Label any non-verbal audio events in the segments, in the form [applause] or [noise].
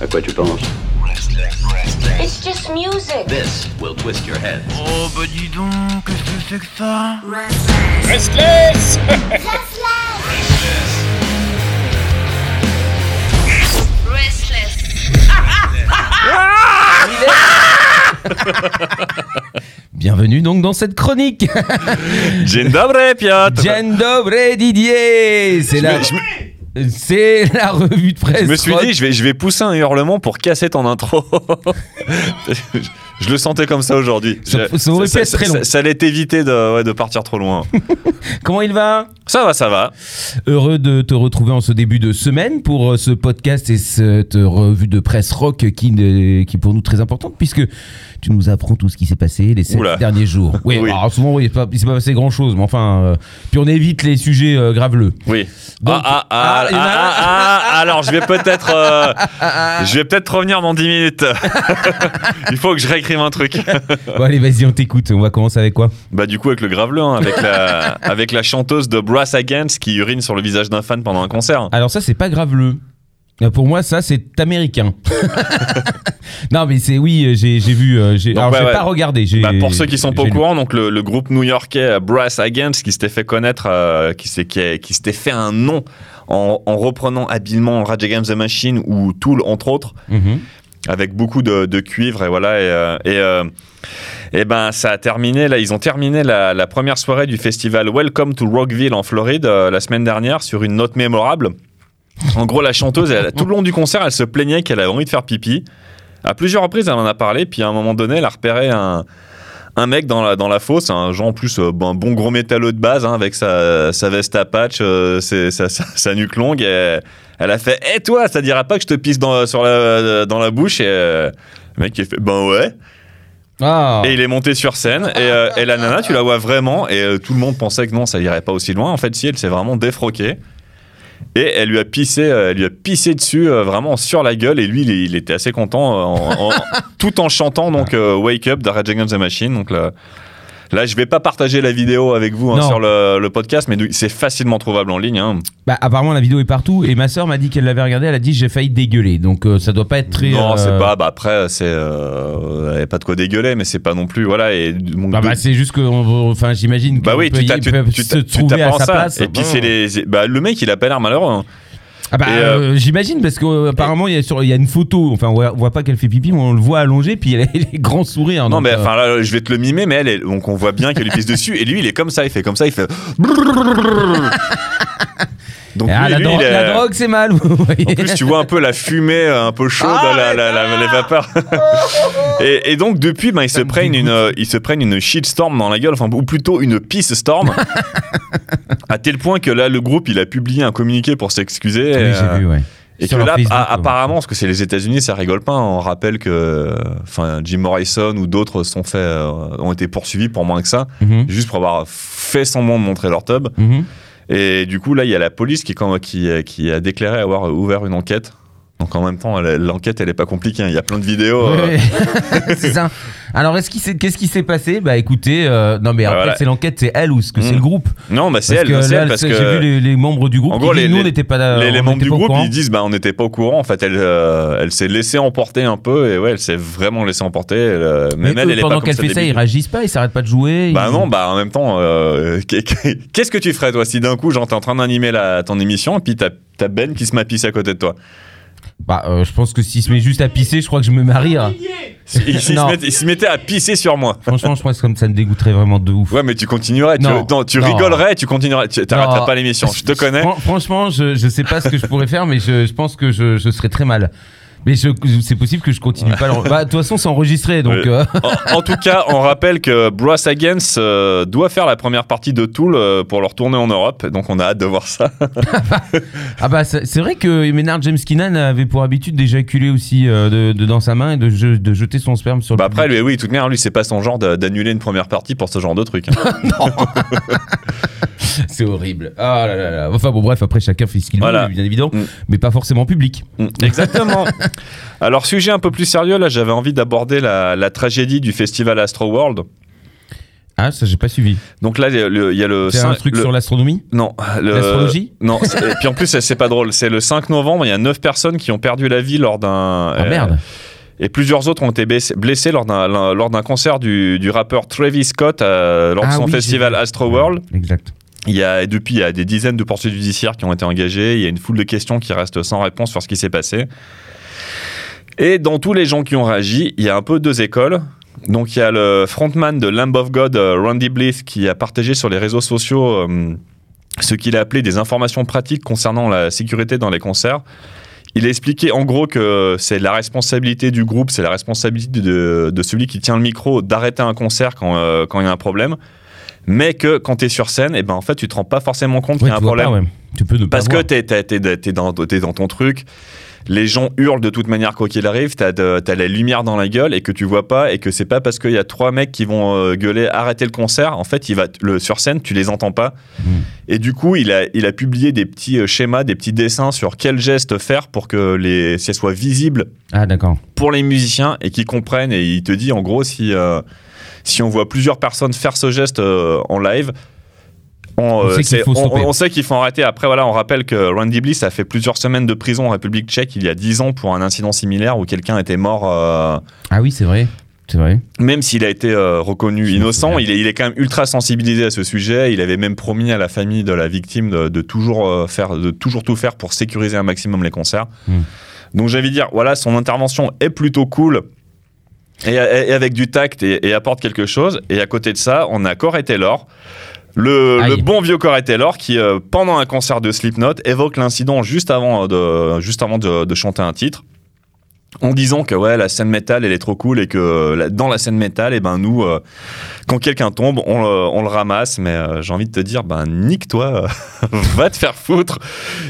À quoi tu penses It's just music. This will twist your head. Oh bah dis donc, qu'est-ce que c'est que ça Restless Restless. [laughs] Bienvenue donc dans cette chronique. Dzień dobry, Piotr. Dzień dobry Didier. C'est la, me- je c'est la revue de presse. Je me suis rock. dit, je vais, je vais pousser un hurlement pour casser ton intro. [laughs] je le sentais comme ça aujourd'hui. Ça- ça aurait pu être très long. Ça, ça allait t'éviter de, ouais, de partir trop loin. [laughs] Comment il va? Ça va, ça va. Heureux de te retrouver en ce début de semaine pour euh, ce podcast et cette revue de presse rock qui, qui est pour nous très importante puisque tu nous apprends tout ce qui s'est passé les sept Oula. derniers jours. [laughs] Oui, Oui. alors souvent oui, il ne s'est pas passé grand chose, mais enfin, euh, puis on évite les sujets euh, graveleux. Oui. Donc- ah, ah, Ah, ah, ah, ah, alors je vais peut-être, euh, [laughs] je vais peut-être revenir dans 10 minutes. Il faut que je réécrive un truc. [laughs] Bon allez, vas-y, on t'écoute. On va commencer avec quoi? Bah du coup avec le graveleux, hein, avec la, [laughs] avec la chanteuse de Brass Against qui urine sur le visage d'un fan pendant un concert. Alors ça, c'est pas graveleux. Euh, Pour moi, ça, c'est américain. [laughs] non, mais c'est oui, euh, j'ai vu. euh, Donc, alors, ouais, j'ai ouais. pas regardé. Bah, pour ceux qui sont pas au courant, donc le, le groupe new-yorkais Brass Against qui s'était fait connaître, euh, qui s'était fait un nom en, en reprenant habilement Rage Against the Machine ou Tool entre autres, Mhm. Avec beaucoup de, cuivre et voilà et, euh, euh, et ben ça a terminé là, ils ont terminé la, la première soirée du festival Welcome to Rockville en Floride euh, la semaine dernière sur une note mémorable. En gros, la chanteuse, elle- tout le long du concert, elle se plaignait qu'elle avait envie de faire pipi. À plusieurs reprises, elle en a parlé, puis à un moment donné, elle a repéré un, un mec dans la, dans la fosse, un genre en plus euh, un bon gros métalleux de base, hein, avec sa, sa veste à patch, euh, ses- sa, sa- sa nuque longue. Et elle a fait Hé toi, ça dirait pas que je te pisse dans, sur la, dans la bouche Et euh, le mec, il a fait Ben ouais. Ah. Et il est monté sur scène. Et, euh, et la nana, tu la vois vraiment. Et euh, tout le monde pensait que non, ça irait pas aussi loin. En fait, si, elle s'est vraiment défroquée. Et elle lui a pissé, euh, elle lui a pissé dessus vraiment sur la gueule. Et lui, il, il était assez content, en- en- tout en chantant donc euh, Wake Up de Rage Against the Machine. Donc là, là, je vais pas partager la vidéo avec vous hein, Non. sur le, le podcast, mais c'est facilement trouvable en ligne. hein. Bah, apparemment, la vidéo est partout. Et ma sœur m'a dit qu'elle l'avait regardée. Elle a dit j'ai failli dégueuler. Donc euh, ça doit pas être très. non, euh, c'est pas. Bah après, c'est, euh, pas de quoi dégueuler, mais c'est pas non plus. Voilà. Et donc, Bah, de- bah, c'est juste que, on- enfin, j'imagine. Bah qu'on oui, tu t'as- tu- peut tu se t'as- tu trouver à t'apprends sa ça. place. Et puis c'est les. Bah, le mec, il a pas l'air malheureux. hein. Ah bah, euh, euh, j'imagine parce qu'apparemment il y a sur il y a une photo. Enfin, on voit, on voit pas qu'elle fait pipi, mais on le voit allongé. Puis elle a [laughs] les grands sourires. Non, donc, mais euh, enfin là, je vais te le mimer, mais elle, est- donc on voit bien qu'elle lui pisse dessus. Et lui, il est comme ça, il fait comme ça, il fait. Donc ah, lui, la, lui, drogue, c'est mal. vous voyez. En plus, tu vois un peu la fumée, un peu chaude, Ah, la- la- la- les vapeurs. [laughs] et, et donc depuis, ben, ils se prennent une, euh, ils se prennent une shitstorm dans la gueule, enfin ou plutôt une pisse storm, [laughs] à tel point que là, le groupe, il a publié un communiqué pour s'excuser. Oui, et, j'ai euh, vu, ouais. Et Sur que là, Facebook, apparemment, parce que c'est les États-Unis, ça rigole pas. On rappelle que, enfin, Jim Morrison ou d'autres sont fait, euh, ont été poursuivis pour moins que ça, Mhm, juste pour avoir fait semblant de montrer leur tub. mhm. Et du coup, là, il y a la police qui, qui, qui a déclaré avoir ouvert une enquête. Donc en même temps, l'enquête, elle est pas compliquée. hein. Il y a plein de vidéos. euh, Ouais, ouais. [laughs] c'est ça. Alors, est-ce qu'est-ce qui s'est passé? Bah, écoutez, euh, non, mais Bah, après, voilà. c'est l'enquête, c'est elle ou est-ce que c'est Mm. le groupe? Non, bah c'est elle, que là, elle, parce que j'ai vu les, les membres du groupe. En gros, les- nous, n'était pas là. les, les membres du groupe, ils disent, bah, on n'était pas au courant. En fait, elle, euh, elle s'est laissée emporter un peu. Et ouais, elle s'est vraiment laissée emporter. Elle, euh, Mais même elle, eux, elle est pendant qu'elle fait ça, ils réagissent pas, ils s'arrêtent pas de jouer. Bah ils- non, bah en même temps, euh, [laughs] qu'est-ce que tu ferais toi si d'un coup, genre, t'es en train d'animer ton émission et puis t'as t'as Ben qui se m'apisse à côté de toi? Bah, euh, je pense que s'il se met juste à pisser, je crois que je me marie. rire. Il, il [laughs] se Non. mettait, il se mettait à pisser sur moi. Franchement, je pense que ça me dégoûterait vraiment de ouf. Ouais, mais tu continuerais. Tu, Non. non, tu Non. rigolerais, tu continuerais. Tu t'arrêterais Non. pas l'émission. Je te connais. Fran- franchement, je, je sais pas ce que je pourrais faire, mais je, je pense que je, je serais très mal. Mais c'est possible que je continue pas. le- [laughs] Bah, de toute façon, c'est enregistré, donc. Euh, En, en tout cas, on rappelle que Brass Against euh, doit faire la première partie de Tool euh, pour leur tournée en Europe. Donc on a hâte de voir ça. [laughs] Ah bah c'est vrai que Maynard James Keenan avait pour habitude d'éjaculer aussi de, de dans sa main et de, je- de jeter son sperme sur le Bah après, public. lui, oui, toute manière, lui, c'est pas son genre d'annuler une première partie pour ce genre de truc. hein. [laughs] [laughs] c'est horrible. Ah là là là. Enfin bon bref, après chacun fait ce qu'il Voilà. veut, bien évidemment, Mm. mais pas forcément public. Mm, Exactement. [laughs] Alors, sujet un peu plus sérieux, là, j'avais envie d'aborder la, la tragédie du festival Astro World. Ah, ça, j'ai pas suivi. Donc là, il y a le. C'est un truc le- sur l'astronomie Non, le- L'astrologie Non, et puis en plus, c'est- pas drôle. C'est le 5 novembre, il y a 9 personnes qui ont perdu la vie lors d'un. Ah euh, merde. Et plusieurs autres ont été blessés- lors d'un concert du, du rappeur Travis Scott euh, lors de Ah son oui, j'ai festival. Astro World. Exact. Il y a, depuis, il y a des dizaines de poursuites judiciaires qui ont été engagées. Il y a une foule de questions qui restent sans réponse sur ce qui s'est passé. Et dans tous les gens qui ont réagi, il y a un peu deux écoles. Donc il y a le frontman de Lamb of God, euh, Randy Blythe, qui a partagé sur les réseaux sociaux euh, ce qu'il a appelé des informations pratiques concernant la sécurité dans les concerts. Il a expliqué en gros que c'est la responsabilité du groupe, c'est la responsabilité de, de celui qui tient le micro d'arrêter un concert quand, euh, quand il y a un problème. Mais que quand tu es sur scène, et ben en fait, tu te rends pas forcément compte qu'il y a un tu problème. pas, ouais. Tu peux ne pas Parce que voir. dans, t'es dans ton truc, les gens hurlent de toute manière quoi qu'il arrive, t'as, de- t'as la lumière dans la gueule et que tu vois pas et que c'est pas parce qu'il y a trois mecs qui vont euh, gueuler arrêter le concert, en fait il va le, sur scène tu les entends pas. Mm. Et du coup il a, il a publié des petits euh, schémas, des petits dessins sur quel geste faire pour que les, visibles Ah, d'accord. pour les musiciens et qu'ils comprennent et il te dit en gros si, euh, si on voit plusieurs personnes faire ce geste euh, en live on, On euh, sait qu'il c'est- faut on- sait qu'il faut arrêter. Après, voilà, on rappelle que Randy Bliss a fait plusieurs semaines de prison en République tchèque il y a 10 ans pour un incident similaire où quelqu'un était mort, euh, Ah oui, c'est vrai. C'est vrai. même s'il a été euh, reconnu innocent. Il est, il est quand même ultra sensibilisé à ce sujet. Il avait même promis à la famille de la victime de, de toujours, euh, faire, de toujours tout faire pour sécuriser un maximum les concerts. Mm. Donc j'ai envie de dire, voilà, son intervention est plutôt cool. Et, et avec du tact et, et apporte quelque chose. Et à côté de ça, on a Corey Taylor, le, bon vieux Corey Taylor, qui euh, pendant un concert de Slipknot évoque l'incident juste avant de, juste avant de, de chanter un titre. En disant que ouais la scène métal elle est trop cool et que euh, la- dans la scène métal et ben nous euh, quand quelqu'un tombe on le, on le ramasse. Mais euh, j'ai envie de te dire ben nique toi [laughs] va te faire foutre.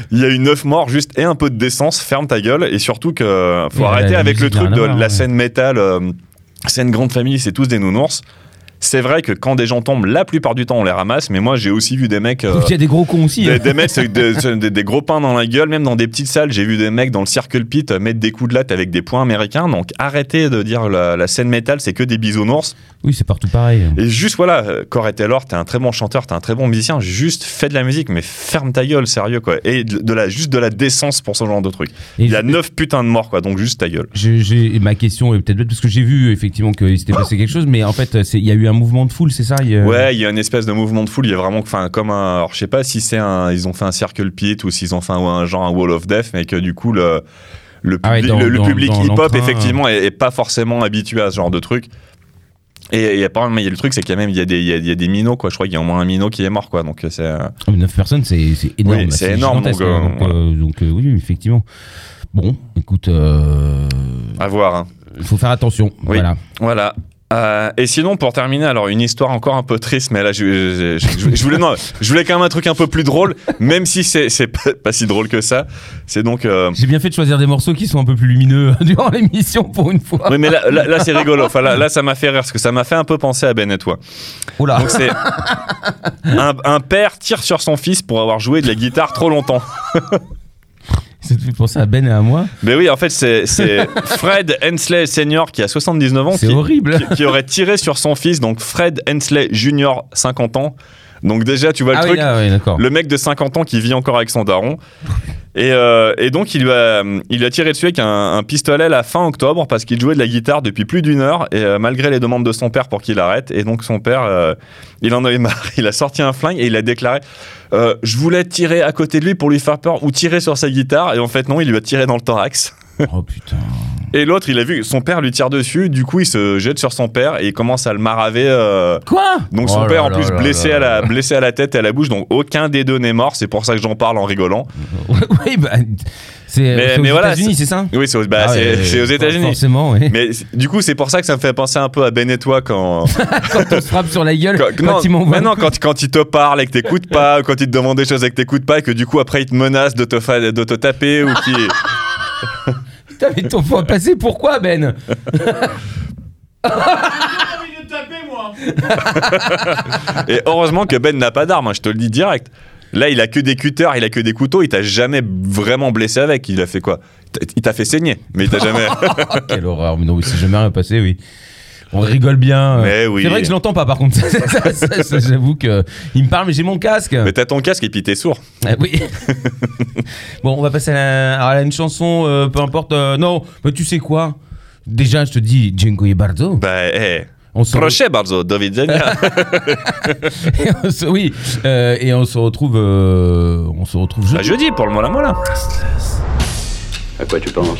Il y a eu neuf morts juste et un peu de décence. Ferme ta gueule. Et surtout que faut arrêter avec le truc de la ouais. scène métal euh, scène grande famille c'est tous des nounours c'est vrai que quand des gens tombent la plupart du temps on les ramasse mais moi j'ai aussi vu des mecs euh, Il y a des gros cons aussi. des, hein. des mecs avec des, des- des gros pains dans la gueule, même dans des petites salles. J'ai vu des mecs dans le circle pit mettre des coups de latte avec des poings américains. Donc arrêtez de dire la, la scène métal, c'est que des bisounours. Oui, c'est partout pareil. Et juste voilà, euh, Corey Taylor, t'es un très bon chanteur, t'es un très bon musicien. Juste fais de la musique, mais ferme ta gueule, sérieux quoi. Et de, la, juste de la décence pour ce genre de truc. Et Il y a neuf putains de morts quoi, donc juste ta gueule. J'ai- ma question est peut-être bête parce que j'ai vu effectivement qu'il s'était passé quelque chose, mais en fait, il y a eu un mouvement de foule, c'est ça il y a- Ouais, il y a une espèce de mouvement de foule. Il y a vraiment, enfin, comme un. Alors, je sais pas si c'est un. Ils ont fait un circle pit ou s'ils ont fait un, un genre un wall of death, mais que du coup le le Ah ouais, public, dans- le, le dans- public dans hip-hop effectivement est, est pas forcément habitué à ce genre de truc. Et il y a pas, mais il y a le truc, c'est qu'il y a même il y a des il y a, il y a des minots quoi. Je crois qu'il y a au moins un minot qui est mort quoi. Donc c'est. euh, 9 Ah, personnes, c'est c'est énorme. Oui, c'est énorme, donc, euh, hein, donc, euh, donc, euh, oui, effectivement. Bon, écoute, euh, à voir. hein. il faut faire attention. Oui. Voilà. Voilà. Euh, et sinon, pour terminer, alors une histoire encore un peu triste, mais là, je, je- je- voulais, non, je voulais quand même un truc un peu plus drôle, même si c'est c'est pas, pas si drôle que ça. C'est donc. euh, J'ai bien fait de choisir des morceaux qui sont un peu plus lumineux [laughs] durant l'émission pour une fois. Oui, mais là, là, là, c'est rigolo. Enfin, là, là, ça m'a fait rire parce que ça m'a fait un peu penser à Ben et toi. Oula. Donc, c'est un, un père tire sur son fils pour avoir joué de la guitare trop longtemps. [laughs] Ça te fait penser à Ben et à moi. Mais oui, en fait, c'est [laughs] Fred Hensley Senior qui a 79 ans C'est qui, horrible. qui, qui aurait tiré sur son fils, donc Fred Hensley Junior, 50 ans. Donc déjà, tu vois le Ah oui, truc. là, oui, d'accord. Le mec de 50 ans qui vit encore avec son daron. [laughs] Et, euh, et donc, il lui, a, il lui a tiré dessus avec un, un pistolet la fin octobre parce qu'il jouait de la guitare depuis plus d'une heure et euh, malgré les demandes de son père pour qu'il arrête. Et donc, son père, euh, il en avait marre. [laughs] Il a sorti un flingue et il a déclaré Je voulais tirer à côté de lui pour lui faire peur ou tirer sur sa guitare. Et en fait, non, il lui a tiré dans le thorax. Oh putain. Et l'autre, il a vu que son père lui tire dessus. Du coup, il se jette sur son père et il commence à le maraver. euh, Quoi? donc son Oh là père en là plus là blessé là à la blessé à la tête et à la bouche donc aucun des deux n'est mort c'est pour ça que j'en parle en rigolant [laughs] Oui, bah, c'est Mais- c'est aux mais voilà, États-Unis, c'est ça? Oui c'est aux, bah, Ah c'est- ouais, c'est aux for- États-Unis Forcément, oui. mais c- du coup c'est pour ça que ça me fait penser un peu à Ben et toi quand, [laughs] Quand on se frappe sur la gueule, quand, quand non, il m'envoie mais non quand, quand il te parle et que t'écoutes pas quand il te demande des choses et que t'écoutes pas et que du coup après il te menace de te, fa- de te taper ou qui [laughs] Putain, mais ton faut passer pourquoi, Ben [laughs] et heureusement que Ben n'a pas d'arme hein, je te le dis direct là il a que des cutters il a que des couteaux il t'a jamais vraiment blessé avec il a fait quoi? Il t'a- il fait saigner mais il t'a jamais [laughs] Quelle horreur. Mais non, oui, c'est jamais rien passé, oui. On rigole bien. Mais oui. C'est vrai que je l'entends pas par contre. [laughs] J'avoue que il me parle, mais j'ai mon casque. Mais t'as ton casque et puis t'es sourd. Ah, oui. [laughs] bon, on va passer à, la- à une chanson, euh, peu importe. euh, non, mais tu sais quoi? Déjà, je te dis, dziękuję bardzo. Bah, eh. On se Prochain Barzo, [laughs] on se- oui, euh, et on se retrouve, euh, on se retrouve Bah, jeudi. jeudi pour le mola mola. À quoi tu penses?